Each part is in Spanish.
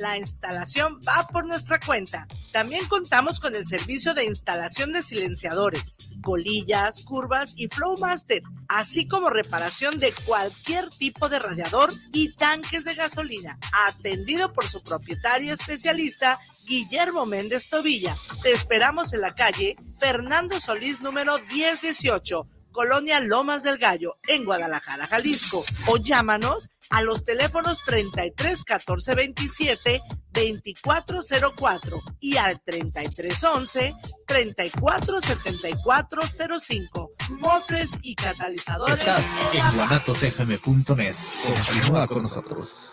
La instalación va por nuestra cuenta. También contamos con el servicio de instalación de silenciadores, colillas, curvas y Flowmaster, así como reparación de cualquier tipo de radiador y tanques de gasolina, atendido por su propietario especialista Guillermo Méndez Tobilla. Te esperamos en la calle Fernando Solís número 1018 Colonia Lomas del Gallo, en Guadalajara, Jalisco. O llámanos a los teléfonos 33 14 27 2404 y al 33 11 34 74 05. Mofres y catalizadores. Estás en guanatosfm.net. Continúa con nosotros.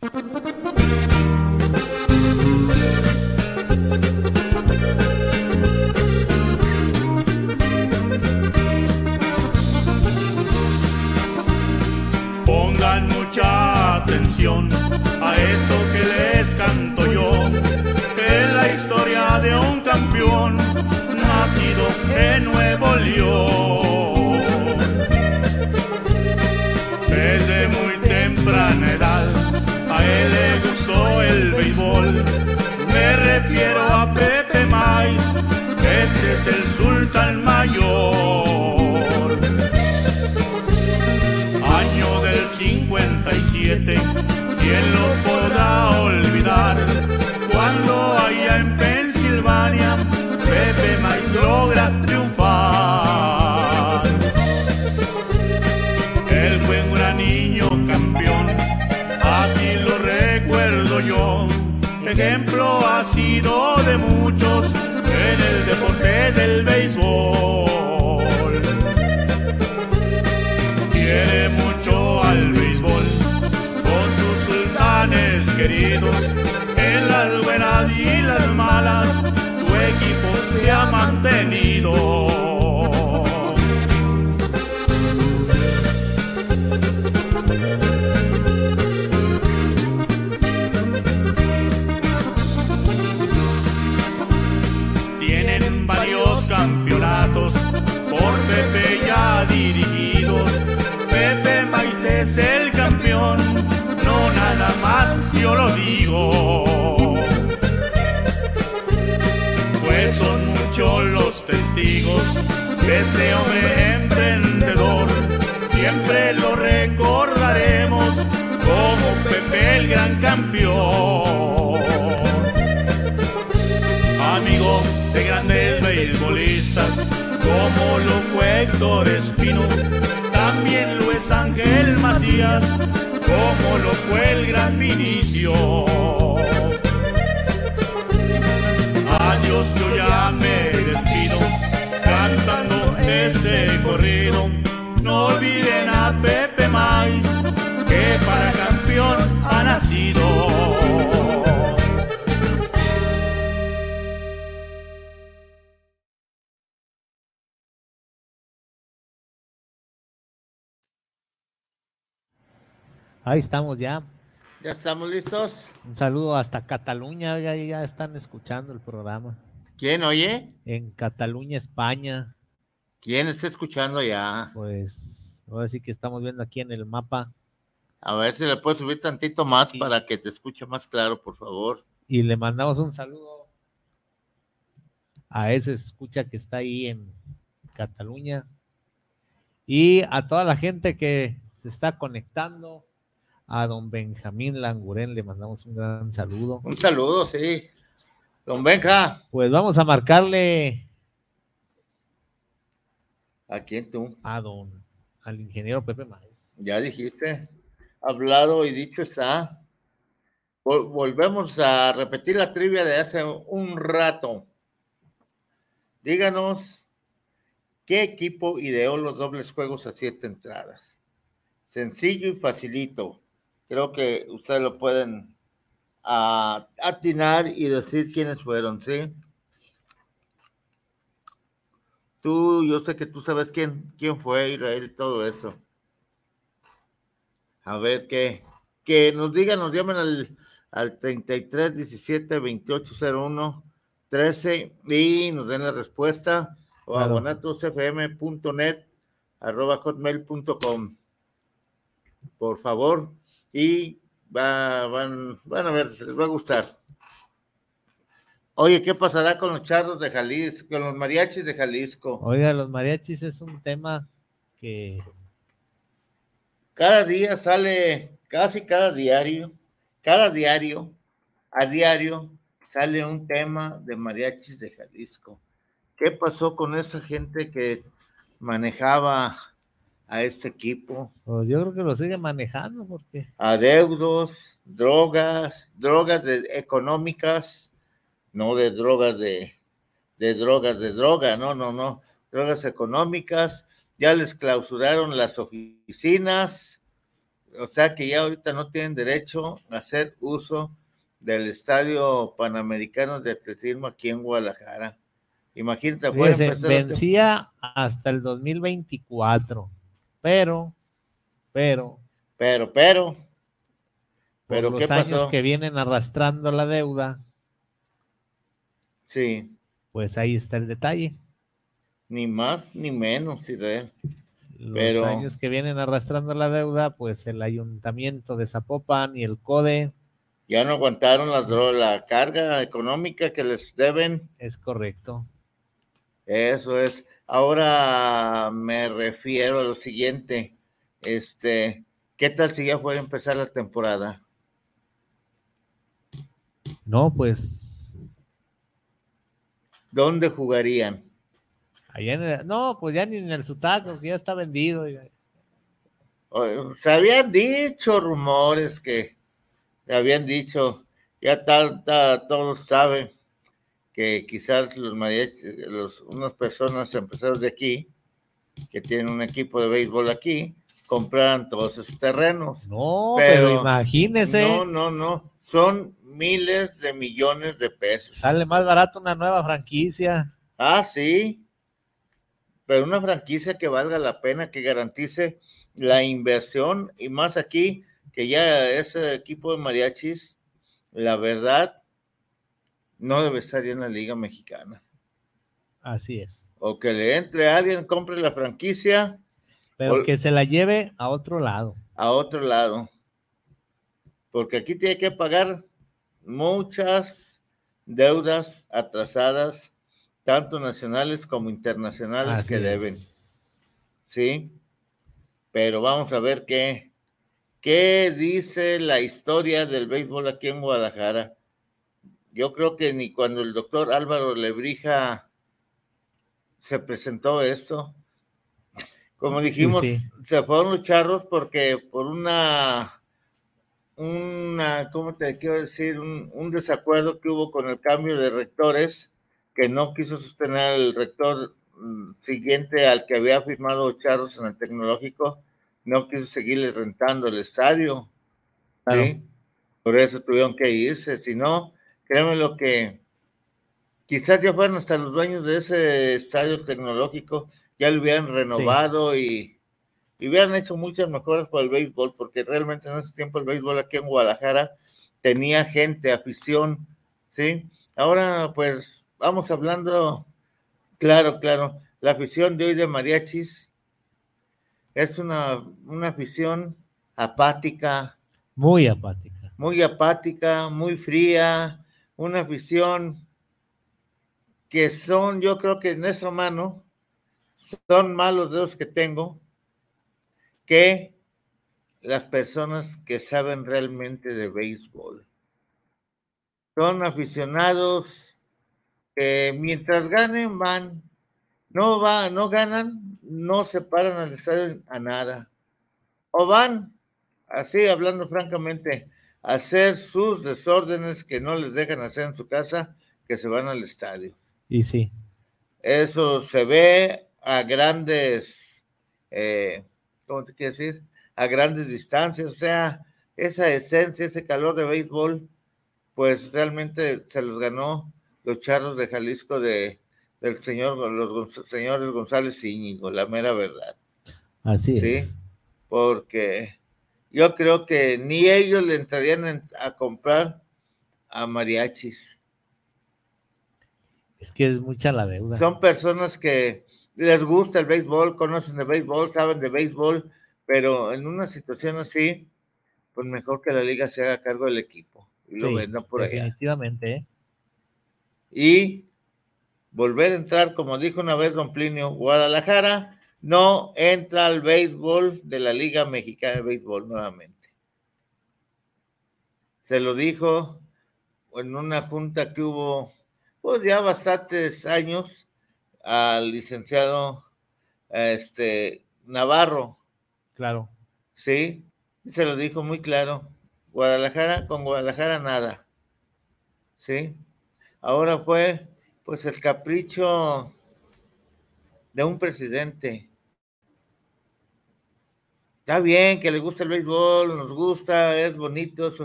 Pongan mucha atención a esto que les canto yo, que es la historia de un campeón nacido en Nuevo León. Béisbol. Me refiero a Pepe Mais, este es el sultán mayor. Año del 57, ¿quién lo podrá olvidar? Cuando allá en Pensilvania, se ha mantenido. tienen varios campeonatos por Pepe ya dirigidos. Pepe Maíz es el campeón, no nada más yo lo digo. Testigos de este hombre emprendedor. Siempre lo recordaremos como Pepe el gran campeón amigo de grandes beisbolistas, como lo fue Héctor Espino, también lo es Ángel Macías, como lo fue el gran Vinicio. Este corrido. No olviden a Pepe Mais, que para campeón ha nacido. Ahí estamos ya. ¿Ya estamos listos? Un saludo hasta Cataluña, ya, ya están escuchando el programa. ¿Quién oye? En Cataluña, España. ¿Quién está escuchando ya? Pues ahora sí que estamos viendo aquí en el mapa. A ver si le puedes subir tantito más Sí. para que te escuche más claro, por favor. Y le mandamos un saludo a ese escucha que está ahí en Cataluña. Y a toda la gente que se está conectando. A don Benjamín Languren le mandamos un gran saludo. Un saludo, sí. Don Benja, Pues vamos a marcarle ¿a quién tú? a don, al ingeniero Pepe Maíz. Ya dijiste, hablado y dicho está. Vol- volvemos a repetir la trivia de hace un rato. Díganos qué equipo ideó los dobles juegos a siete entradas. Sencillo y facilito. creo que ustedes lo pueden ah, atinar y decir quiénes fueron, ¿sí? Tú, yo sé que tú sabes quién, quién fue Israel y todo eso. A ver qué, que nos digan, nos llamen al, al 33 17 28 01 13 y nos den la respuesta o Claro. abonatosfm.net arroba hotmail.com por favor y va, van, van a ver, les va a gustar. Oye, ¿qué pasará con los charros de Jalisco, con los mariachis de Jalisco? Oiga, los mariachis es un tema que Cada día sale, casi cada diario, cada diario, a diario, sale un tema de mariachis de Jalisco. ¿Qué pasó con esa gente que manejaba a este equipo? pues yo creo que lo sigue manejando porque Adeudos, drogas, drogas de- económicas, no de drogas de, de drogas de droga, no, no, no, drogas económicas, ya les clausuraron las oficinas, o sea que ya ahorita no tienen derecho a hacer uso del Estadio Panamericano de Atletismo aquí en Guadalajara. Imagínate, fíjese, tem- vencía hasta el 2024, pero, pero, pero, pero, por pero, los ¿qué años pasó? que vienen arrastrando la deuda, Sí, pues ahí está el detalle. ni más ni menos, Israel. Los Pero- años que vienen arrastrando la deuda, pues el ayuntamiento de Zapopan y el CODE Ya no aguantaron las la carga económica que les deben. es correcto. Eso es. Ahora me refiero a lo siguiente. Este, ¿qué tal si ya puede empezar la temporada? No, pues ¿Dónde jugarían? allá en el- no, pues ya ni en el Sutaco, que ya está vendido. Se habían dicho rumores que se habían dicho, ya tal, tal- todos saben que quizás los mariachis, los, unas personas empresarios de aquí, que tienen un equipo de béisbol aquí, compraran todos esos terrenos. No, pero, Pero- imagínese, No, no, no. Son miles de millones de pesos. sale más barato una nueva franquicia. Ah, sí. Pero una franquicia que valga la pena, que garantice la inversión y más aquí, que ya ese equipo de mariachis, la verdad, no debe estar ya en la Liga Mexicana. Así es. O que le entre a alguien, compre la franquicia Pero que se la lleve a otro lado. a otro lado. Porque aquí tiene que pagar muchas deudas atrasadas, tanto nacionales como internacionales Así que es. deben. ¿Sí? Pero vamos a ver qué, qué dice la historia del béisbol aquí en Guadalajara. Yo creo que ni cuando el doctor Álvaro Lebrija se presentó esto, como dijimos, sí. se fueron los charros porque por una, una, ¿cómo te quiero decir? Un, un desacuerdo que hubo con el cambio de rectores, que no quiso sostener el rector mm, siguiente al que había firmado Charros en el tecnológico, no quiso seguirle rentando el estadio. Claro. ¿sí? Por eso tuvieron que irse, si no, créeme lo que quizás ya fueron hasta los dueños de ese estadio tecnológico, ya lo hubieran renovado y, y hubieran hecho muchas mejoras para el béisbol, porque realmente en ese tiempo el béisbol aquí en Guadalajara tenía gente, afición, ¿sí? Ahora, pues, vamos hablando, claro, claro, la afición de hoy de mariachis es una, una afición apática, Muy apática. muy apática, muy fría, una afición que son, yo creo que en esa mano, son más los dedos que tengo que las personas que saben realmente de béisbol. Son aficionados que mientras ganen van, no va, no ganan, no se paran al estadio a nada. O van, así hablando francamente, a hacer sus desórdenes que no les dejan hacer en su casa, que se van al estadio. Y sí, Eso se ve a grandes, eh, ¿cómo te quiero decir? A grandes distancias, o sea, esa esencia, ese calor de béisbol, pues realmente se los ganó los charros de Jalisco de, del señor, los señores González Íñigo, la mera verdad. Así ¿sí? es. Porque yo creo que ni ellos le entrarían a comprar a mariachis. Es que es mucha la deuda. Son personas que les gusta el béisbol, conocen de béisbol, saben de béisbol, pero en una situación así, pues mejor que la liga se haga cargo del equipo y lo Sí, venda por allá. definitivamente, ¿eh? Y volver a entrar, como dijo una vez don Plinio, Guadalajara no entra al béisbol de la Liga Mexicana de Béisbol nuevamente. Se lo dijo en una junta que hubo, pues ya bastantes años, al licenciado este, Navarro, Claro. ¿sí? Se lo dijo muy claro. Guadalajara, con Guadalajara nada. ¿Sí? Ahora fue, pues, el capricho de un presidente. Está bien que le gusta el béisbol, nos gusta, es bonito, es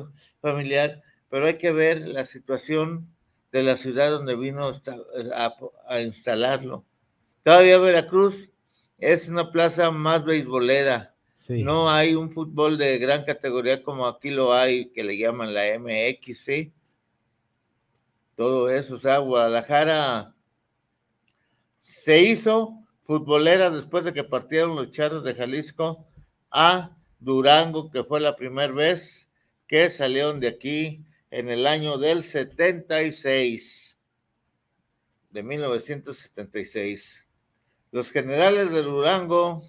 familiar, pero hay que ver la situación de la ciudad donde vino a, a instalarlo. Todavía Veracruz es una plaza más beisbolera. Sí. No hay un fútbol de gran categoría como aquí lo hay, que le llaman la MX, ¿sí? Todo eso, o sea, Guadalajara se hizo futbolera después de que partieron los charros de Jalisco a Durango, que fue la primera vez que salieron de aquí en el año del 76, de 1976. Los generales de Durango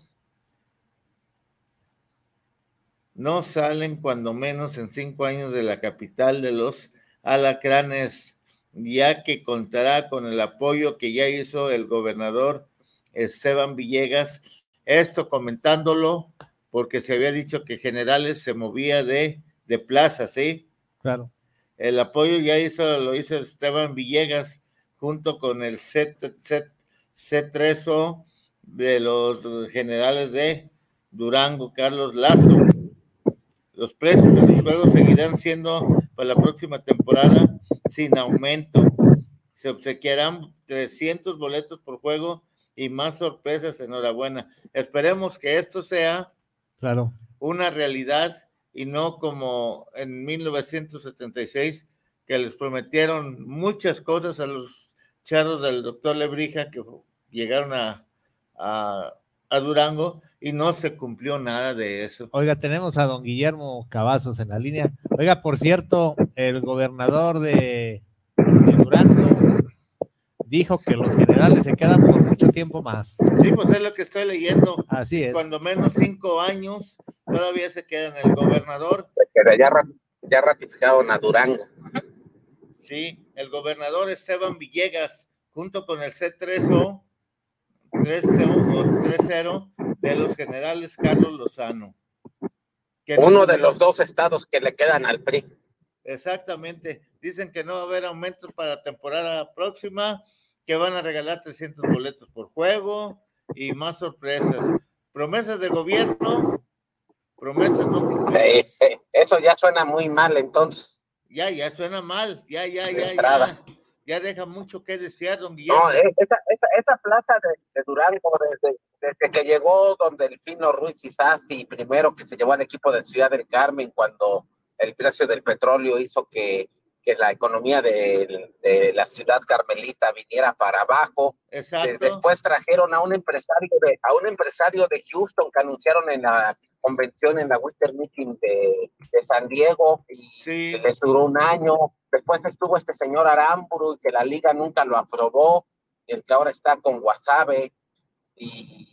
no salen cuando menos en cinco años de la capital de los alacranes, ya que contará con el apoyo que ya hizo el gobernador Esteban Villegas, esto comentándolo porque se había dicho que Generales se movía de, de plaza, ¿sí? Claro. El apoyo ya hizo, lo hizo Esteban Villegas junto con el C, C, C3O de los generales de Durango, Carlos Lazo. Los precios de los juegos seguirán siendo para la próxima temporada sin aumento. Se obsequiarán 300 boletos por juego y más sorpresas. Enhorabuena. Esperemos que esto sea claro. una realidad y no como en 1976 que les prometieron muchas cosas a los charros del doctor Lebrija que llegaron a, a, a Durango y no se cumplió nada de eso. Oiga, tenemos a don Guillermo Cavazos en la línea. Oiga, por cierto, el gobernador de, de, Durango dijo que los generales se quedan por mucho tiempo más. Sí, pues es lo que estoy leyendo. Así es. Cuando menos cinco años todavía se quedan el gobernador. Ya, ya ratificaron a Durango. Sí, el gobernador Esteban Villegas, junto con el C3O, 3-0 de los generales Carlos Lozano. Uno no de los dos estados que le quedan al PRI. Exactamente. Dicen que no va a haber aumentos para la temporada próxima, que van a regalar 300 boletos por juego y más sorpresas. Promesas de gobierno, promesas no cumplidas. Eh, eh, eso ya suena muy mal, entonces. Ya, ya suena mal. Ya, ya, ya, ya. Ya deja mucho que desear, don Guillermo. No, esa, esa, esa plaza de, de Durango, desde, desde, que llegó don Delfino Ruiz Isasi, primero que se llevó al equipo de Ciudad del Carmen, cuando el precio del petróleo hizo que, que la economía de, de, la ciudad carmelita viniera para abajo. Exacto. Después trajeron a un empresario de, a un empresario de Houston que anunciaron en la convención en la Winter Meeting de, de San Diego y sí. les duró un año. Después estuvo este señor Aramburu y que la liga nunca lo aprobó, y el que ahora está con Wasabe. Y...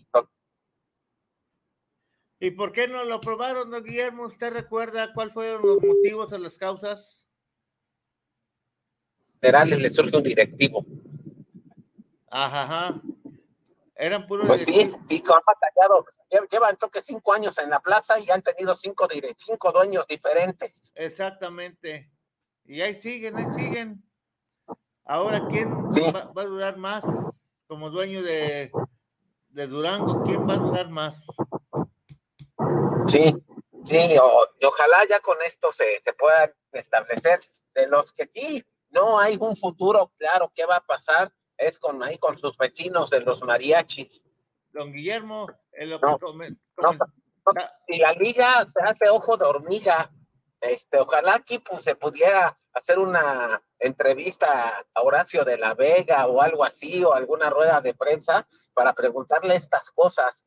¿Y por qué no lo aprobaron, don Guillermo? ¿Usted recuerda cuáles fueron los motivos o las causas? Federales le surge un directivo. Ajá, ajá. Eran puros. Pues sí, sí, han batallado. Llevan, creo que cinco años en la plaza y han tenido cinco, cinco dueños diferentes. Exactamente. Y ahí siguen, ahí siguen. Ahora, ¿quién sí. va, va, a durar más como dueño de, de, Durango? ¿Quién va a durar más? Sí, Sí, y ojalá ya con esto se, se puedan establecer. De los que sí, no hay un futuro claro qué va a pasar, es con ahí con sus vecinos de los mariachis. Don Guillermo, en lo No, que No, no, si la liga se hace ojo de hormiga, este, ojalá aquí pues, se pudiera hacer una entrevista a Horacio de la Vega o algo así, o alguna rueda de prensa para preguntarle estas cosas.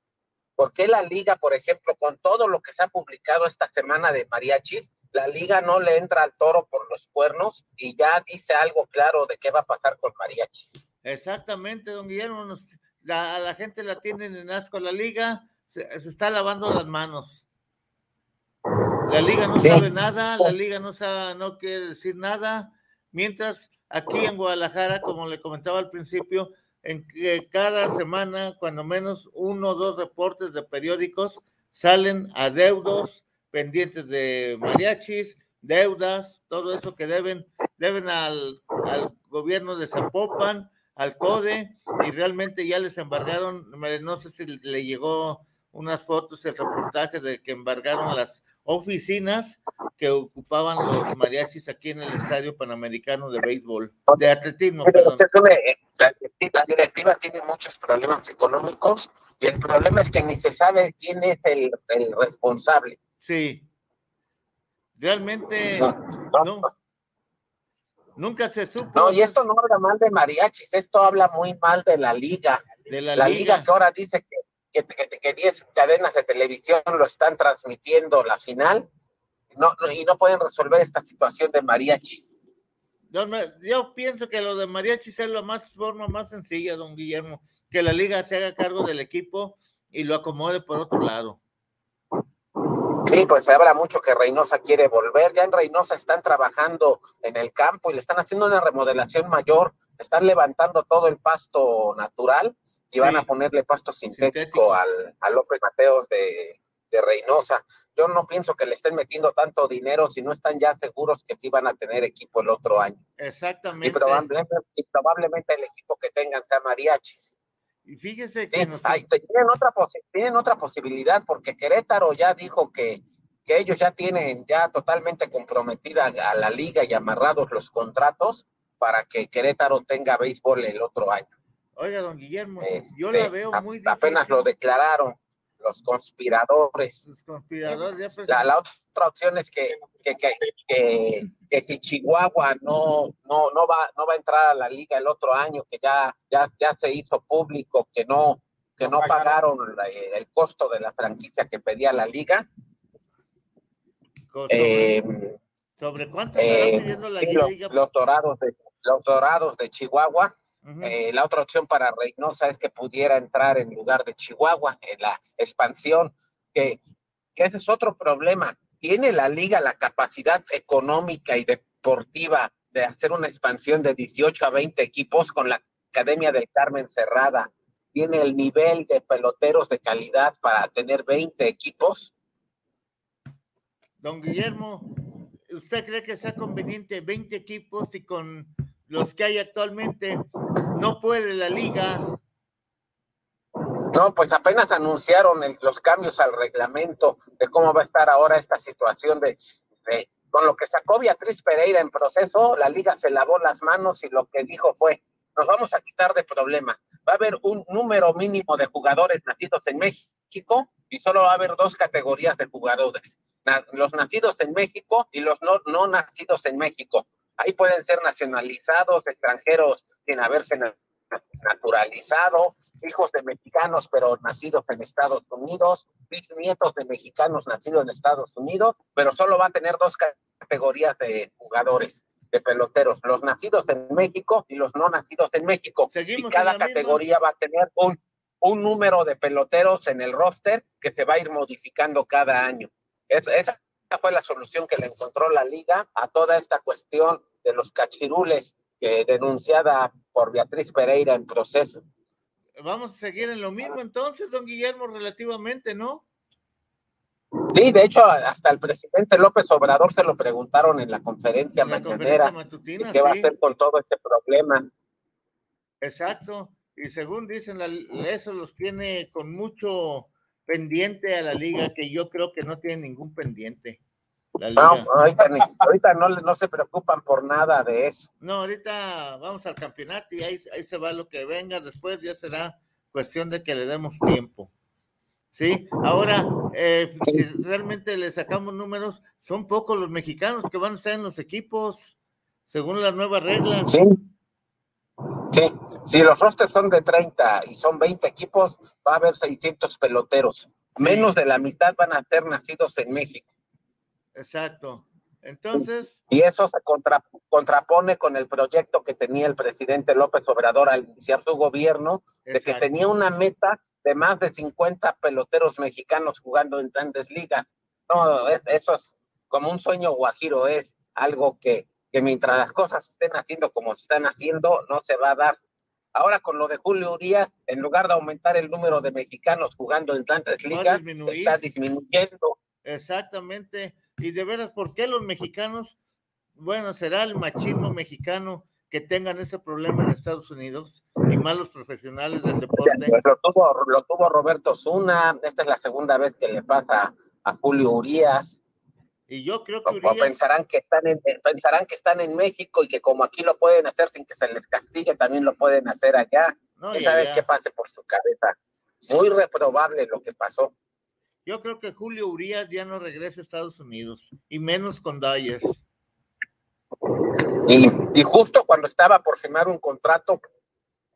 ¿Por qué la liga, por ejemplo, con todo lo que se ha publicado esta semana de mariachis, la liga no le entra al toro por los cuernos y ya dice algo claro de qué va a pasar con mariachis? Exactamente, don Guillermo. nos- la, a la gente la tienen en asco la liga, se, se está lavando las manos. La liga no Sí. sabe nada, la liga no sabe, no quiere decir nada, mientras aquí en Guadalajara, como le comentaba al principio, en que cada semana, cuando menos uno o dos reportes de periódicos salen adeudos pendientes de mariachis, deudas, todo eso que deben, deben al, al gobierno de Zapopan, al CODE, y realmente ya les embargaron, no sé si le llegó unas fotos, el reportaje de que embargaron las oficinas que ocupaban los mariachis aquí en el Estadio Panamericano de Béisbol, de atletismo, perdón. la, directiva- tiene muchos problemas económicos y el problema es que ni se sabe quién es el, el responsable. Sí. Realmente, no. Nunca se supo no, y esto no habla mal de mariachis, esto habla muy mal de la liga. de la, La, liga. liga. que ahora dice que que, que, que 10 cadenas de televisión lo están transmitiendo la final no, no, y no pueden resolver esta situación de mariachis. No, yo pienso que lo de mariachis es la más forma más sencilla, don Guillermo, que la liga se haga cargo del equipo y lo acomode por otro lado. Sí, pues se habla mucho que Reynosa quiere volver. Ya en Reynosa están trabajando en el campo y le están haciendo una remodelación mayor. Están levantando todo el pasto natural y Sí. van a ponerle pasto sintético, Sintético. Al, a López Mateos de, de Reynosa. Yo no pienso que le estén metiendo tanto dinero si no están ya seguros que sí van a tener equipo el otro año. Y Exactamente. probablemente, y probablemente el equipo que tengan sea Mariachis. Y fíjese Sí, que nos- tienen, otra tienen otra posibilidad porque Querétaro ya dijo que, que ellos ya tienen ya totalmente comprometida a la liga y amarrados los contratos para que Querétaro tenga béisbol el otro año. oiga, don Guillermo, yo Este, la veo a- muy difícil. Apenas lo declararon los conspiradores. Los conspiradores ya La, presentaron- la otra opción es que, que, que, que, que si Chihuahua no, no, no, va, no va a entrar a la liga el otro año, que ya, ya, ya se hizo público, que no, que no pagaron la- el costo de la franquicia que pedía la liga. Eh, sobre, sobre cuánto estará eh, pidiendo la los, liga. los dorados de los dorados de Chihuahua. Eh, la otra opción para Reynosa es que pudiera entrar en lugar de Chihuahua en la expansión, que, que ese es otro problema. ¿Tiene la liga la capacidad económica y deportiva de hacer una expansión de 18 a 20 equipos con la Academia del Carmen cerrada? ¿Tiene el nivel de peloteros de calidad para tener 20 equipos? Don Guillermo, ¿usted cree que sea conveniente 20 equipos y con los que hay actualmente no puede la liga? No, pues apenas anunciaron el- los cambios al reglamento de cómo va a estar ahora esta situación de, con lo que sacó Beatriz Pereira en proceso, la liga se lavó las manos y lo que dijo fue, nos vamos a quitar de problemas. Va a haber un número mínimo de jugadores nacidos en México y solo va a haber dos categorías de jugadores, los nacidos en México y los no, no nacidos en México. Ahí pueden ser nacionalizados, extranjeros sin haberse naturalizado, hijos de mexicanos pero nacidos en Estados Unidos, bisnietos de mexicanos nacidos en Estados Unidos, pero solo va a tener dos ca- categorías de jugadores, de peloteros, los nacidos en México y los no nacidos en México. Seguimos y cada misma. categoría va a tener un, un número de peloteros en el roster que se va a ir modificando cada año. Es- esa fue la solución que le encontró la liga a toda esta cuestión de los cachirules denunciada por Beatriz Pereira en proceso. Vamos a seguir en lo mismo entonces, don Guillermo, relativamente, ¿no? Sí, de hecho, hasta el presidente López Obrador se lo preguntaron en la conferencia En la mañanera. conferencia matutina, ¿Qué va a hacer con todo este problema? Exacto. Y según dicen, eso los tiene con mucho pendiente a la liga que yo creo que no tiene ningún pendiente. No, ahorita, no, no, se preocupan por nada de eso. No, ahorita vamos al campeonato y ahí, ahí se va lo que venga. Después ya será cuestión de que le demos tiempo. ¿sí? Ahora, eh, si realmente le sacamos números, son pocos los mexicanos que van a estar en los equipos, según las nuevas reglas. Sí. Sí, si los rosters son de 30 y son 20 equipos, va a haber 600 peloteros. Menos de la mitad van a ser nacidos en México. Exacto. Entonces. Y eso se contrapone con el proyecto que tenía el presidente López Obrador al iniciar su gobierno, de que tenía una meta de más de 50 peloteros mexicanos jugando en grandes ligas. No, eso es como un sueño guajiro, es algo que, que mientras las cosas estén haciendo como se están haciendo, no se va a dar. Ahora con lo de Julio Urias, en lugar de aumentar el número de mexicanos jugando en grandes ligas, está disminuyendo. Exactamente. Y de veras, ¿por qué los mexicanos, bueno, será el machismo mexicano que tengan ese problema en Estados Unidos y malos profesionales del deporte. Pues lo, tuvo, lo tuvo Roberto Zuna, esta es la segunda vez que le pasa a Julio Urias. Y yo creo que Urias... pensarán que están en pensarán que están en México y que como aquí lo pueden hacer sin que se les castigue, también lo pueden hacer allá. No, sabe qué pase por su cabeza. Muy reprobable lo que pasó. Yo creo que Julio Urias ya no regresa a Estados Unidos y menos con Dyer. Y, justo cuando estaba por firmar un contrato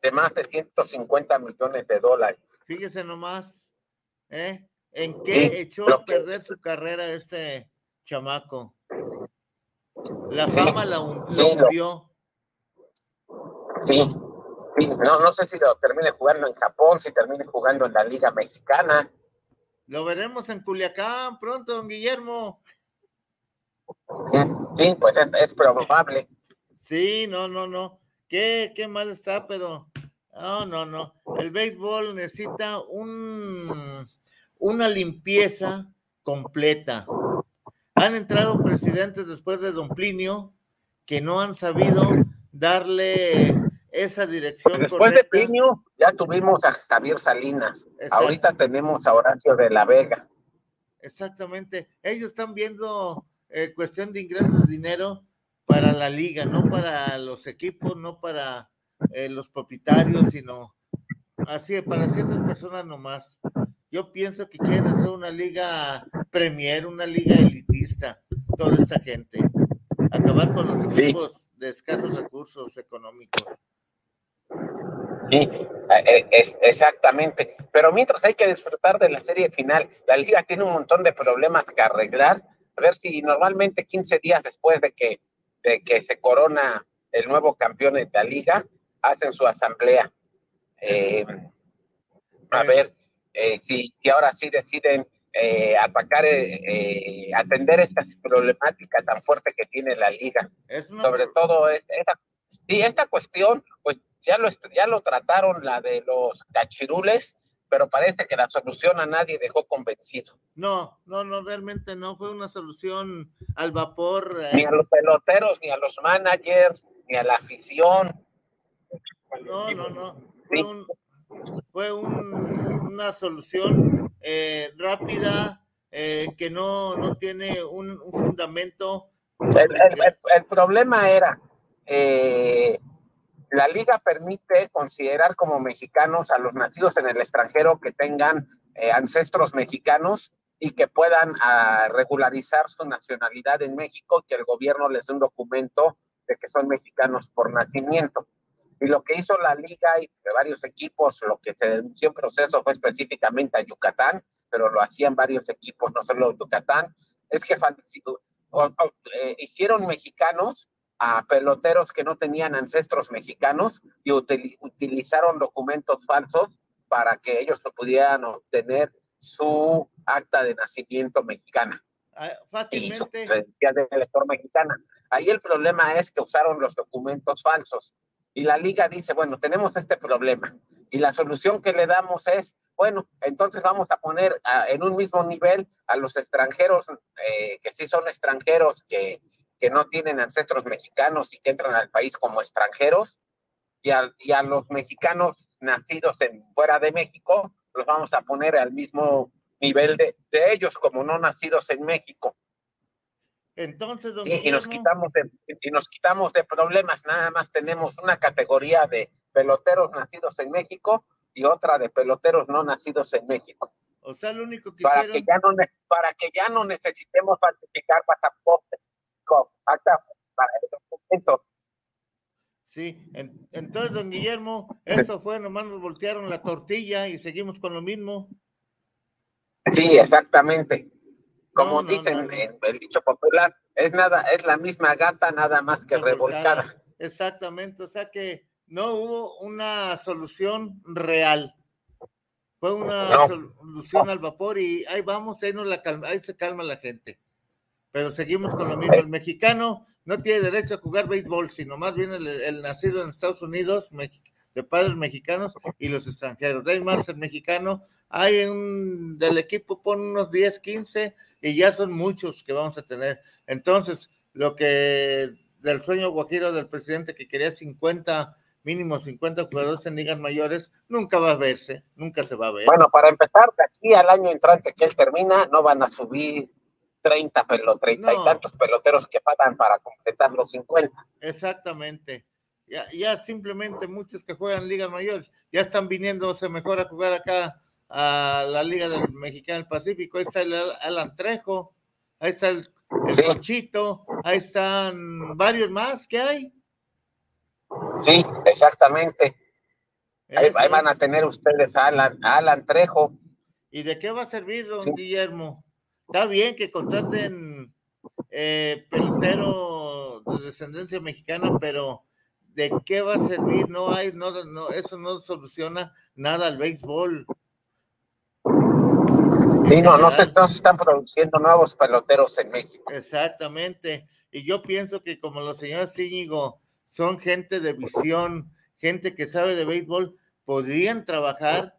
de más de 150 millones de dólares. Fíjese nomás, ¿eh? ¿En qué echó a perder su carrera este chamaco? La fama la hundió. Sí, No, no sé si lo termine jugando en Japón, si termine jugando en la Liga Mexicana. Lo veremos en Culiacán pronto, don Guillermo. Sí, pues es probable. Sí, no, no, no. Qué, qué mal está, pero no, no, no. El béisbol necesita un, una limpieza completa. Han entrado presidentes después de Don Plinio que no han sabido darle esa dirección. Después de Plinio ya tuvimos a Javier Salinas. Ahorita tenemos a Horacio de la Vega. Exactamente. Ellos están viendo eh, cuestión de ingresos de dinero para la liga, no para los equipos, no para eh, los propietarios, sino así, para ciertas personas nomás. Yo pienso que quieren hacer una liga premier, una liga elitista, toda esta gente. Acabar con los equipos de escasos recursos económicos. Sí, eh, es, exactamente. Pero mientras hay que disfrutar de la serie final, la liga tiene un montón de problemas que arreglar. A ver si normalmente 15 días después de que de que se corona el nuevo campeón de la liga, hacen su asamblea. Eh, a ver eh, si, ahora sí deciden eh, atacar, atender esta problemática tan fuerte que tiene la liga. Sobre todo esta, y esta cuestión, pues ya lo, ya lo trataron la de los cachirules, pero parece que la solución a nadie dejó convencido. No, no, no, realmente no fue una solución al vapor. Eh. Ni a los peloteros, ni a los managers, ni a la afición. No, no, no. Fue, una solución eh, rápida eh, que no, no tiene un, fundamento. El, problema era la liga permite considerar como mexicanos a los nacidos en el extranjero que tengan eh, ancestros mexicanos y que puedan ah, regularizar su nacionalidad en México, que el gobierno les dé un documento de que son mexicanos por nacimiento. Y lo que hizo la liga y de varios equipos, lo que se denunció en proceso fue específicamente a Yucatán, pero lo hacían varios equipos, no solo Yucatán, es que eh, hicieron mexicanos a peloteros que no tenían ancestros mexicanos y utilizaron documentos falsos para que ellos pudieran obtener su acta de nacimiento mexicana. Ah, y su credencial de elector mexicana. Ahí el problema es que usaron los documentos falsos. Y la liga dice, bueno, tenemos este problema y la solución que le damos es, bueno, entonces vamos a poner en un mismo nivel a los extranjeros eh, que sí son extranjeros que que no tienen ancestros mexicanos y que entran al país como extranjeros, y a, los mexicanos nacidos en, fuera de México, los vamos a poner al mismo nivel de, de ellos como no nacidos en México. Entonces, don Sí, y nos Guillermo, quitamos de, y nos quitamos de problemas. Nada más tenemos una categoría de peloteros nacidos en México y otra de peloteros no nacidos en México. o sea, lo único que Para hicieron, que ya no para que ya no necesitemos falsificar pasaportes. Documento. sí, en- entonces, don Guillermo, eso fue, nomás nos voltearon la tortilla y seguimos con lo mismo. Sí, exactamente. Como No, no, dicen no, el dicho popular, es nada, es la misma gata, nada más que Revolcada. revolcada. Exactamente, o sea que no hubo una solución real. Fue una solución al vapor y ahí vamos, ahí, nos la calma, ahí se calma la gente. Pero seguimos con lo mismo. El mexicano no tiene derecho a jugar béisbol, sino más bien el, nacido en Estados Unidos, de padres mexicanos y los extranjeros. Ahí más el mexicano, hay un del equipo, pon unos 10, 15 y ya son muchos que vamos a tener. Entonces, lo que del sueño guajiro del presidente que quería 50, mínimo 50 jugadores en ligas mayores, nunca va a verse, nunca se va a ver. Bueno, para empezar, de aquí al año entrante que él termina, no van a subir 30 pelo, 30 No. y tantos peloteros que faltan para completar los 50. Exactamente. Ya, ya simplemente muchos que juegan ligas mayores ya están viniéndose mejor a jugar acá a la Liga del Mexicano del Pacífico. Ahí está el Al- Alan Trejo, ahí está el, el Sí. Cochito, ahí están varios más que hay. Sí, exactamente. Ahí, van a tener ustedes a Alan, a Alan Trejo. ¿Y de qué va a servir, don Sí. Guillermo? Está bien que contraten eh, pelotero de descendencia mexicana, pero ¿de qué va a servir? No hay, no, no, eso no soluciona nada al béisbol. Sí, no, no se, general. no se están produciendo nuevos peloteros en México. Exactamente. Y yo pienso que como los señores Íñigo son gente de visión, gente que sabe de béisbol, podrían trabajar,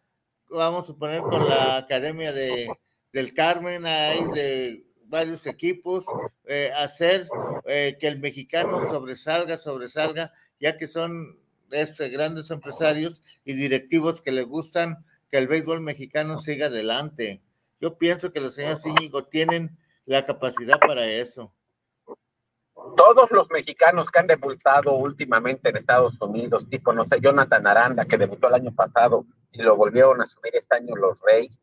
vamos a suponer, con la Academia de, del Carmen, hay de varios equipos, eh, hacer eh, que el mexicano sobresalga, sobresalga, ya que son este, grandes empresarios y directivos que les gustan que el béisbol mexicano siga adelante. Yo pienso que los señores Íñigo tienen la capacidad para eso. Todos los mexicanos que han debutado últimamente en Estados Unidos, tipo, no sé, Jonathan Aranda, que debutó el año pasado y lo volvieron a subir este año los Reyes,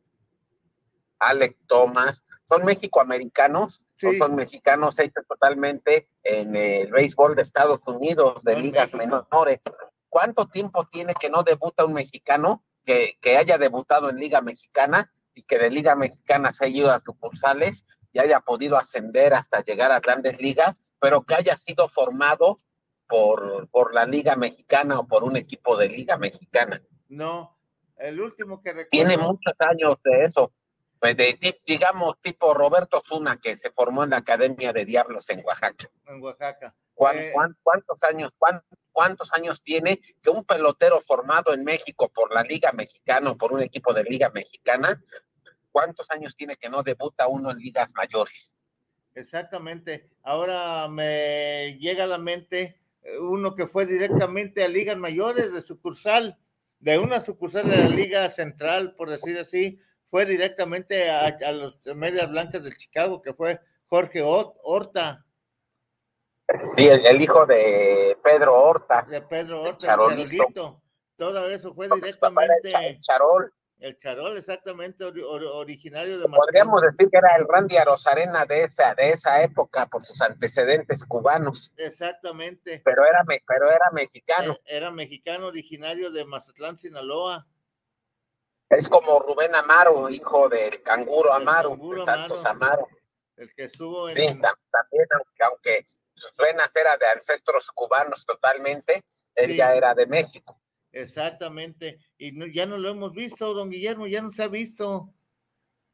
Alec Thomas, son mexicoamericanos o Sí. son mexicanos hechos totalmente en el béisbol de Estados Unidos, de ligas menores. ¿Cuánto tiempo tiene que no debuta un mexicano que, que haya debutado en Liga Mexicana y que de Liga Mexicana se haya ido a sucursales y haya podido ascender hasta llegar a grandes ligas, pero que haya sido formado por, por la Liga Mexicana o por un equipo de Liga Mexicana? No, el último que recuerdo. Tiene muchos años de eso. Pues de, digamos, tipo Roberto Zuna, que se formó en la Academia de Diablos en Oaxaca. en Oaxaca. ¿Cuán- Eh, cuán- ¿Cuántos años, cuán- cuántos años tiene que un pelotero formado en México por la Liga Mexicana o por un equipo de Liga Mexicana, cuántos años tiene que no debuta uno en ligas mayores? Exactamente. Ahora me llega a la mente eh, uno que fue directamente a ligas mayores de sucursal, de una sucursal de la Liga Central, por decir así, fue directamente a, a los Medias Blancas del Chicago, que fue Jorge Hort- Horta, Sí, el, el hijo de Pedro Horta. de Pedro Horta, el Charolito. Charolito. Todo eso fue directamente el Charol. el Charol, exactamente ori- or- originario de Podríamos Mascón. decir que era el Randy Arozarena de esa, de esa época por sus antecedentes cubanos, Exactamente. pero era, pero era mexicano. Eh, Era mexicano originario de Mazatlán, Sinaloa. Es como Rubén Amaro, hijo del canguro Amaro, canguro de Santos Amaro. Amaro. el que estuvo en Sí, tam- también, aunque, aunque sus venas era de ancestros cubanos totalmente, él Sí. ya era de México. exactamente y no- ya no lo hemos visto don Guillermo ya no se ha visto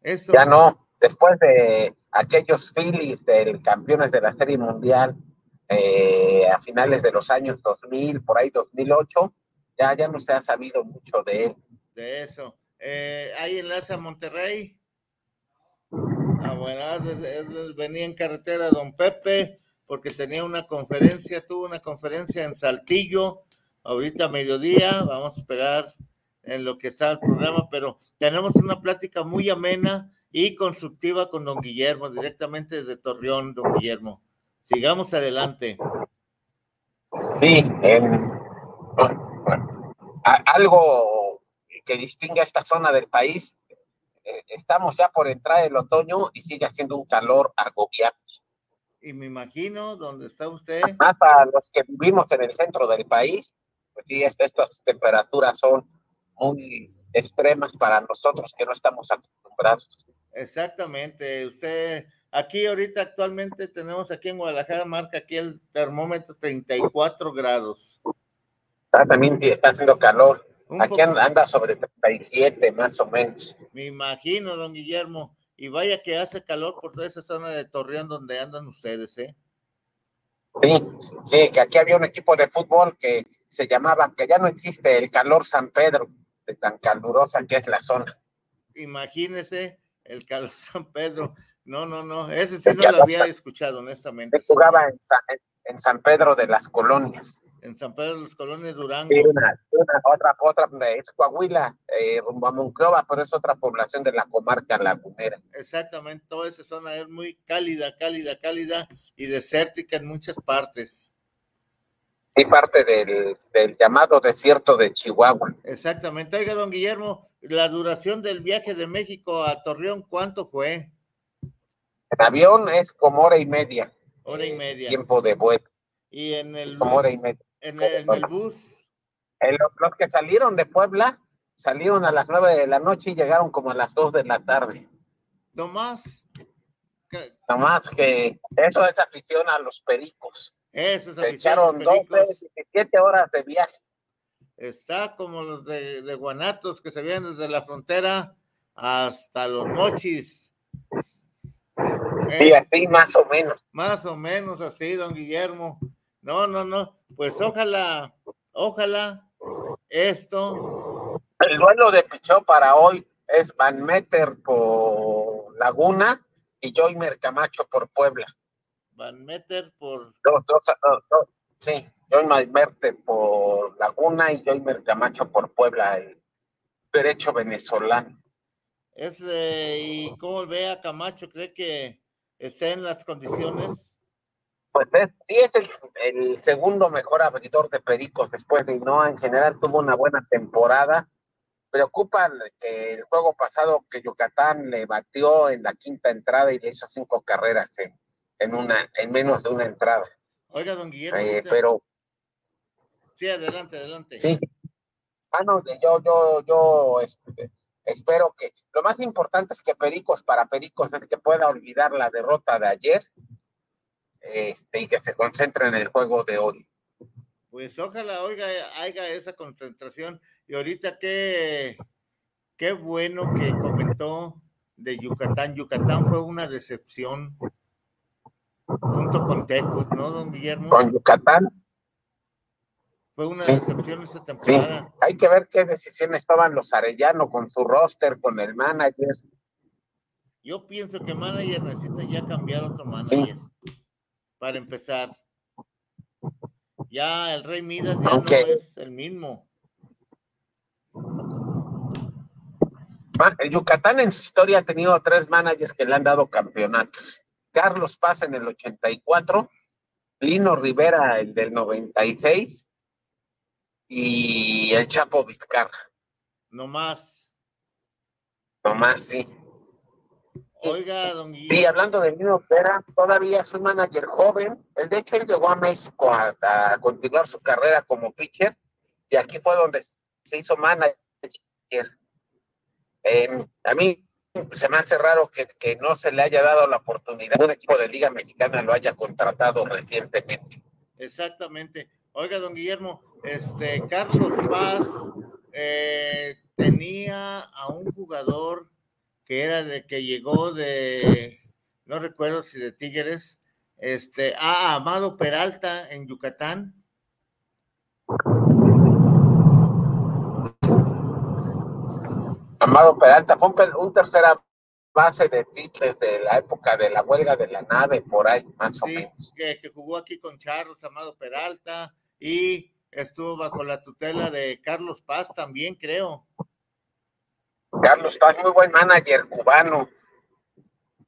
eso Ya no, después de aquellos Phillies del campeones de la Serie Mundial eh, a finales de los años 2000, por ahí 2008, ya, ya no se ha sabido mucho de él. de eso Eh, hay enlace a Monterrey ah bueno venía en carretera don Pepe porque tenía una conferencia tuvo una conferencia en Saltillo ahorita a mediodía vamos a esperar en lo que está el programa, pero tenemos una plática muy amena y constructiva con don Guillermo, directamente desde Torreón, don Guillermo. Sigamos adelante. Sí, algo que distingue a esta zona del país, eh, estamos ya por entrar el otoño y sigue haciendo un calor agobiante. Y me imagino, ¿dónde está usted? Más para los que vivimos en el centro del país, pues sí, estas temperaturas son muy extremas para nosotros que no estamos acostumbrados. Exactamente, usted, aquí ahorita actualmente tenemos aquí en Guadalajara, marca aquí el termómetro 34 grados. Ah, también está haciendo calor. Aquí anda sobre 37 más o menos. Me imagino, don Guillermo. Y vaya que hace calor por toda esa zona de Torreón donde andan ustedes, ¿eh? Sí, sí, que aquí había un equipo de fútbol que se llamaba, que ya no existe, el calor San Pedro, de tan calurosa que es la zona. Imagínese el calor San Pedro. No, no, no, ese sí no lo había escuchado, honestamente. jugaba en, en San Pedro de las Colonias en San Pedro de los Colones, Durango. otra, otra, es Coahuila, eh, rumbo a Monclova, pero es otra población de la comarca lagunera. Exactamente, toda esa zona es muy cálida, cálida, cálida y desértica en muchas partes. Y parte del, del llamado desierto de Chihuahua. Exactamente. Oiga, don Guillermo, la duración del viaje de México a Torreón, ¿cuánto fue? En avión es como hora y media. Hora y media. Tiempo de vuelo. Y en el... Como hora y media en el, bus. los que salieron de Puebla salieron a las nueve de la noche y llegaron como a las dos de la tarde. No más. No más que eso es afición a los pericos. Eso es afición echaron pericos. 17 horas de viaje. Está como los de, de Guanatos que se vienen desde la frontera hasta los mochis. Sí, así más o menos. Más o menos así, don Guillermo. No, no, no. Pues ojalá, ojalá esto. El duelo de Pichó para hoy es Van Meter por Laguna y Joymer Camacho por Puebla. Van Meter por. Dos, dos, dos, sí, Joymer Meter por Laguna y Joymer Camacho por Puebla, el derecho venezolano. Es, ¿Y cómo ve a Camacho? ¿Cree que esté en las condiciones? Pues es, sí es el, segundo mejor abridor de Pericos después de no En general tuvo una buena temporada. Preocupa que el juego pasado que Yucatán le batió en la quinta entrada y le hizo cinco carreras en, una, en menos de una entrada. Oiga, don Guillermo. Eh, pero. Sí, adelante, adelante. Sí. Ah, no, yo, yo, yo este, espero que. Lo más importante es que Pericos, para Pericos, es que pueda olvidar la derrota de ayer este, y que se concentre en el juego de hoy. Pues ojalá oiga, haya esa concentración. Y ahorita qué, qué bueno que comentó de Yucatán. Yucatán fue una decepción junto con Tecos, ¿no, don Guillermo? Con Yucatán. Fue una decepción esa temporada. Sí. Hay que ver qué decisiones toman los Arellano con su roster, con el manager. Yo pienso que manager necesita ya cambiar otro manager para empezar. Ya el Rey Midas ya no es el mismo. Ah, Yucatán en su historia ha tenido tres managers que le han dado campeonatos. Carlos Paz en el 84, Lino Rivera el del 96 y el Chapo Vizcarra. No más. No más, sí. Oiga, don Guillermo. Sí, hablando de Nino Pera, todavía es un manager joven. De hecho, él llegó a México a, continuar su carrera como pitcher y aquí fue donde se hizo manager. Em, a mí se me hace raro que, que, no se le haya dado la oportunidad, un equipo de Liga Mexicana lo haya contratado recientemente. Exactamente. Oiga, don Guillermo, este Carlos Paz eh, tenía a un jugador que era de que llegó de, no recuerdo si de Tigres, este, a Amado Peralta en Yucatán. Amado Peralta fue un, tercera base de Tigres de la época de la huelga de la nave, por ahí, más o menos. Que, que jugó aquí con Charlos, Amado Peralta, y estuvo bajo la tutela de Carlos Paz también, creo. Carlos Paz, muy buen manager cubano.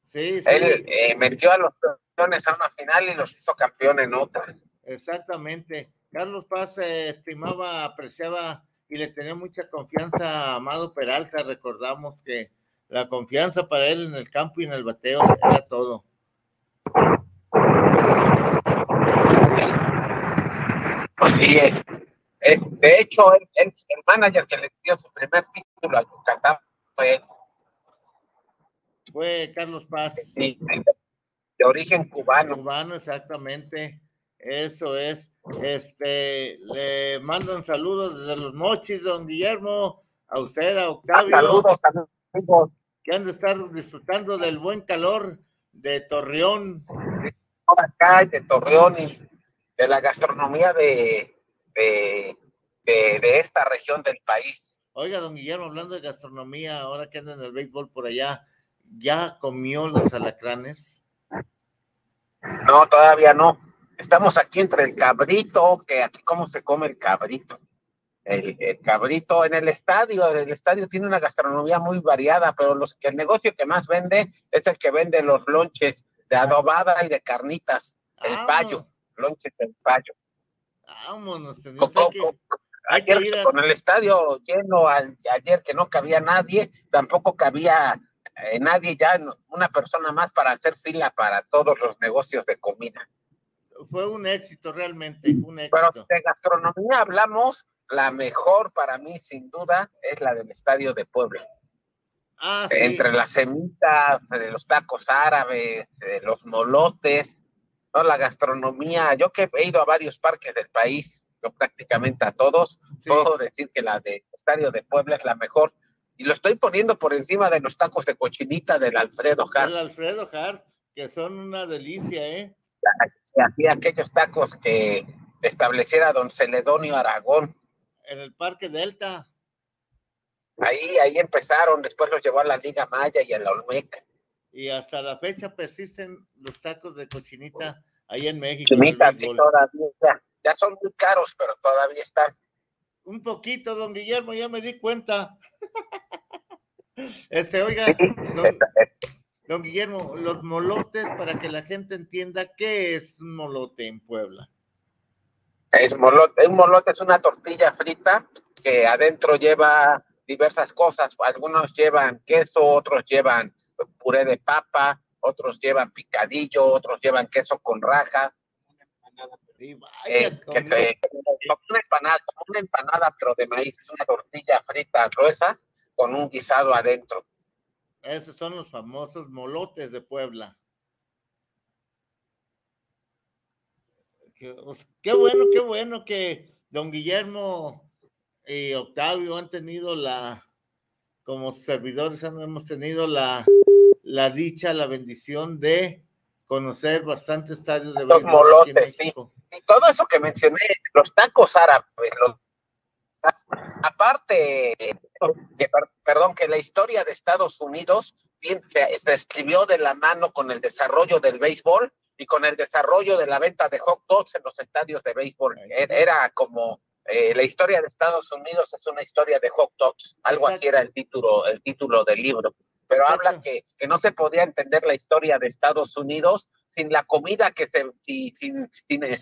Sí, sí. Él eh, metió a los campeones a una final y los hizo campeón en otra. Exactamente. Carlos Paz eh, estimaba, apreciaba y le tenía mucha confianza a Amado Peralta. Recordamos que la confianza para él en el campo y en el bateo era todo. Pues sí, es. de hecho, él- el manager que le dio su primer título a Yucatán fue Fue Carlos Paz, sí, de origen cubano. cubano, exactamente. Eso es. Este, le mandan saludos desde los mochis, don Guillermo, a usted, a Octavio. Saludos, amigos. que han de estar disfrutando del buen calor de Torreón. por acá de Torreón y de la gastronomía de, de, de, de esta región del país. Oiga, don Guillermo, hablando de gastronomía, ahora que anda en el béisbol por allá, ¿ya comió los alacranes? No, todavía no. Estamos aquí entre el cabrito, que aquí cómo se come el cabrito. El, el cabrito en el estadio, el estadio tiene una gastronomía muy variada, pero los que el negocio que más vende es el que vende los lonches de adobada y de carnitas, el Vámonos, payo, lonches del payo. Vámonos, tenemos Co- que, Ayer ir a- con el estadio lleno, al- ayer que no cabía nadie, tampoco cabía eh, nadie ya, no- una persona más para hacer fila para todos los negocios de comida. fue un éxito realmente, un Pero éxito. de gastronomía hablamos, la mejor para mí sin duda es la del estadio de Puebla. Ah, sí, Entre las semitas, de los tacos árabes, de los molotes, ¿no? la gastronomía, yo que he ido a varios parques del país, yo prácticamente a todos, sí. puedo decir que la del estadio de Puebla es la mejor. Y lo estoy poniendo por encima de los tacos de cochinita del Alfredo Hart. El Alfredo Hart, que son una delicia, ¿eh? hacía aquellos tacos que estableciera don Celedonio Aragón. En el Parque Delta. Ahí, ahí empezaron, después los llevó a la Liga Maya y a la Olmeca. Y hasta la fecha persisten los tacos de cochinita ahí en México. Chinitas, sí, todavía, ya son muy caros, pero todavía están. Un poquito, don Guillermo, ya me di cuenta. Este, oiga, don, don Guillermo, los molotes, para que la gente entienda qué es un molote en Puebla. Es molote, un molote es una tortilla frita que adentro lleva diversas cosas. Algunos llevan queso, otros llevan puré de papa, otros llevan picadillo, otros llevan queso con rajas. Eh, que- una empanada, como una empanada, pero de maíz, es una tortilla frita gruesa con un guisado adentro. esos son los famosos molotes de Puebla. Qué, qué bueno, qué bueno que don Guillermo y Octavio han tenido la, como servidores, hemos tenido la, la dicha, la bendición de conocer bastantes estadios de Los molotes, sí. Todo eso que mencioné, los tacos árabes, los- aparte, que, perdón, que la historia de Estados Unidos se, escribió de la mano con el desarrollo del béisbol y con el desarrollo de la venta de hot dogs en los estadios de béisbol. Ahí Era, como eh, la historia de Estados Unidos es una historia de hot dogs, algo así era el título, el título del libro. Pero Exacto. habla que, que no se podía entender la historia de Estados Unidos sin la comida que se, si- sin, sin, eh,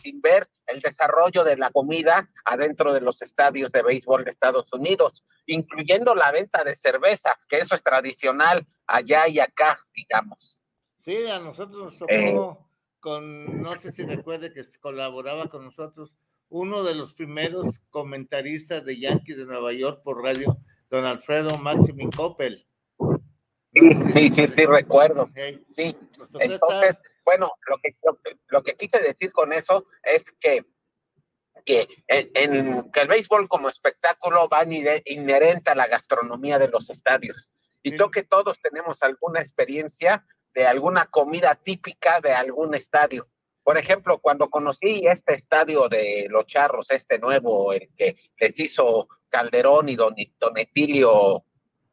sin ver el desarrollo de la comida adentro de los estadios de béisbol de Estados Unidos, incluyendo la venta de cerveza, que eso es tradicional allá y acá, digamos. Sí, a nosotros nos tocó Eh. con, no sé si recuerde que colaboraba con nosotros, uno de los primeros comentaristas de Yankees de Nueva York por radio, don Alfredo Maximin Coppel. Sí, sí, sí, sí, recuerdo. Sí, Entonces, bueno, lo que, lo, que- lo que quise decir con eso es que, que, en, en- que el béisbol como espectáculo va inhe- inherente a la gastronomía de los estadios. Y creo que todos tenemos alguna experiencia de alguna comida típica de algún estadio. Por ejemplo, cuando conocí este estadio de Los Charros, este nuevo, el que les hizo Calderón y Don, Don Etilio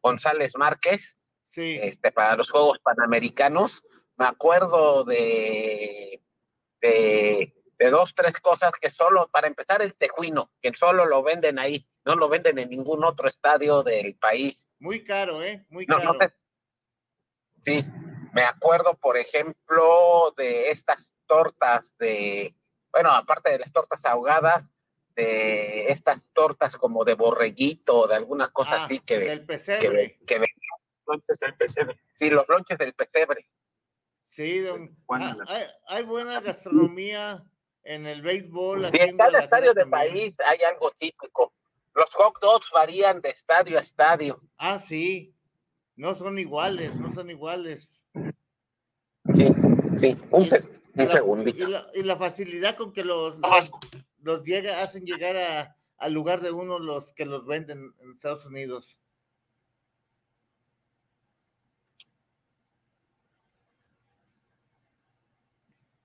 González Márquez, sí, este, para los Juegos Panamericanos. Me acuerdo de, de, de dos, tres cosas que solo, para empezar, el tejuino, que solo lo venden ahí, no lo venden en ningún otro estadio del país. Muy caro, ¿eh? Muy caro. no. Sí, me acuerdo, por ejemplo, de estas tortas de, bueno, aparte de las tortas ahogadas, de estas tortas como de borreguito, de alguna cosa Ah, así que, del que, que. Lonches del pesebre. Sí, los lonches del pesebre. Sí, don- ah, hay, hay buena gastronomía en el béisbol. Aquí en cada estadio también. país hay algo típico. Los hot dogs varían de estadio a estadio. Ah, sí. No son iguales, no son iguales. Sí, sí. Un, Y- se- un La- segundito. Y la, y la facilidad con que los, Vamos. los llega, hacen llegar a- al lugar de uno los que los venden en Estados Unidos.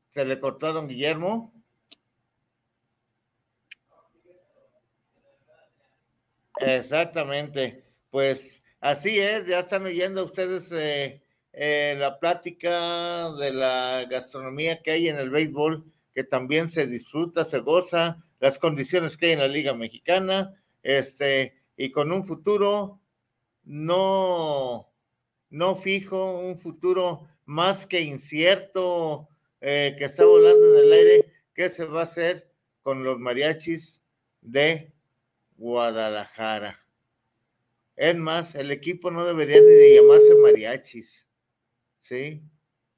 Se le cortó a don Guillermo. Exactamente. Pues así es, ya están oyendo ustedes eh, eh, la plática de la gastronomía que hay en el béisbol, que también se disfruta, se goza, las condiciones que hay en la Liga Mexicana, este, y con un futuro no, no fijo, un futuro más que incierto, eh, que está volando en el aire, ¿qué se va a hacer con los mariachis de Guadalajara? Es más, el equipo no debería ni de llamarse mariachis. ¿Sí?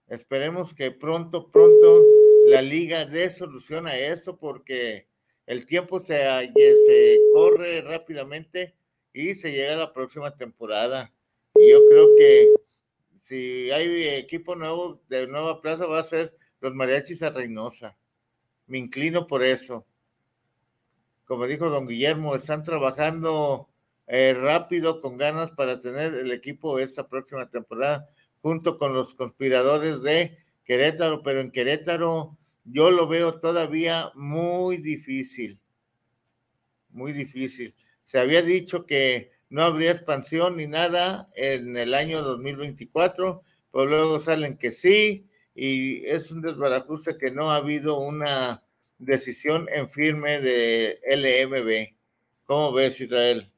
Esperemos que pronto, pronto la liga dé solución a eso porque el tiempo se, se corre rápidamente y se llega a la próxima temporada. Y yo creo que si hay equipo nuevo de Nueva Plaza va a ser los mariachis a Reynosa. Me inclino por eso. Como dijo don Guillermo, están trabajando eh, rápido, con ganas para tener el equipo esta próxima temporada, junto con los conspiradores de Querétaro, pero en Querétaro yo lo veo todavía muy difícil, muy difícil. Se había dicho que no habría expansión ni nada en el año 2024, pero luego salen que sí, y es un desbarajuste que no ha habido una decisión en firme de LMB. ¿Cómo ves, Israel?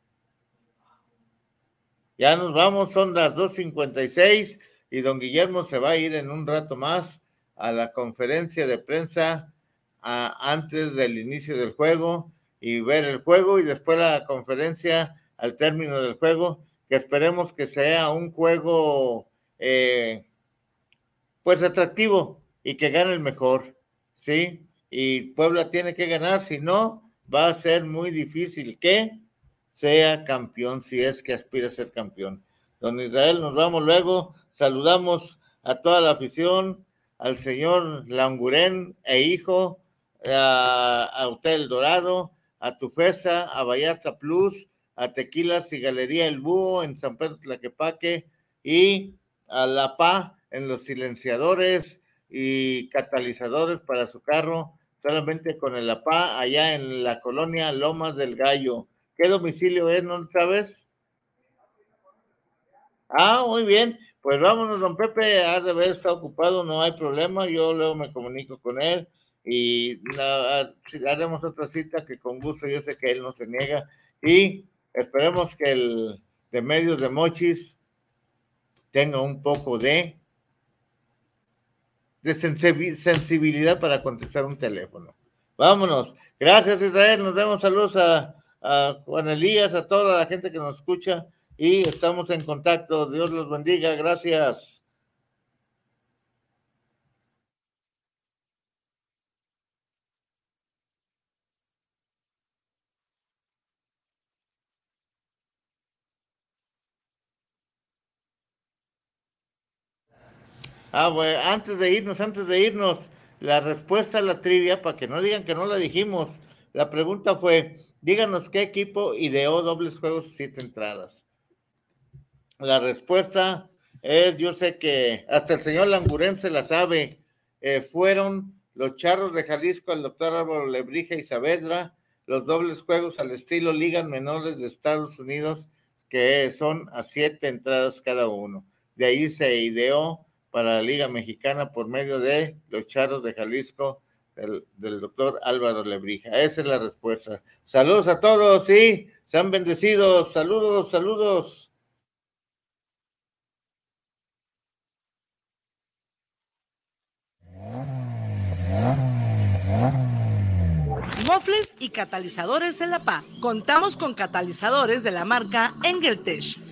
Ya nos vamos, son las 2.56 y don Guillermo se va a ir en un rato más a la conferencia de prensa antes del inicio del juego y ver el juego y después la conferencia al término del juego, que esperemos que sea un juego eh, pues atractivo y que gane el mejor, ¿sí? Y Puebla tiene que ganar, si no, va a ser muy difícil que sea campeón, si es que aspira a ser campeón. Don Israel, nos vamos luego, saludamos a toda la afición, al señor Langurén e hijo, a, a Hotel Dorado, a Tufesa, a Vallarta Plus, a Tequilas y Galería El Búho en San Pedro Tlaquepaque y a La Pa en los silenciadores y catalizadores para su carro, solamente con el APA allá en la colonia Lomas del Gallo. ¿Qué domicilio es, no sabes? Ah, muy bien. Pues vámonos, don Pepe, ha de haber estado ocupado, no hay problema, yo luego me comunico con él y haremos otra cita que con gusto yo sé que él no se niega y esperemos que el de medios de Mochis tenga un poco de, de sensibilidad para contestar un teléfono. Vámonos. Gracias, Israel. Nos vemos. Saludos a, a Juan Elías, a toda la gente que nos escucha y estamos en contacto. Dios los bendiga. Gracias. Ah, bueno, antes de irnos, antes de irnos, la respuesta a la trivia, para que no digan que no la dijimos, la pregunta fue, díganos qué equipo ideó dobles juegos siete entradas. La respuesta es, yo sé que hasta el señor Langurén se la sabe, eh, fueron los charros de Jalisco, el doctor Álvaro Lebrija y Saavedra, los dobles juegos al estilo ligas menores de Estados Unidos, que son a siete entradas cada uno. De ahí se ideó para la Liga Mexicana por medio de los Charros de Jalisco del, doctor Álvaro Lebrija. Esa es la respuesta. Saludos a todos, sí, sean bendecidos. Saludos, saludos. Mofles y catalizadores en La PA. Contamos con catalizadores de la marca Engeltech.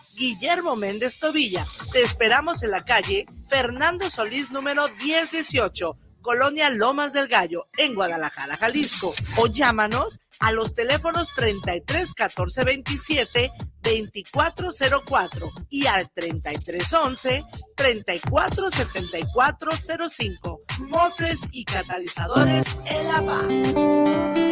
Guillermo Méndez Tobilla. Te esperamos en la calle Fernando Solís número 1018 Colonia Lomas del Gallo, en Guadalajara, Jalisco. O llámanos a los teléfonos 33 14 27 2404 y al 33 11 34 74 05. Mofres y catalizadores El Ava.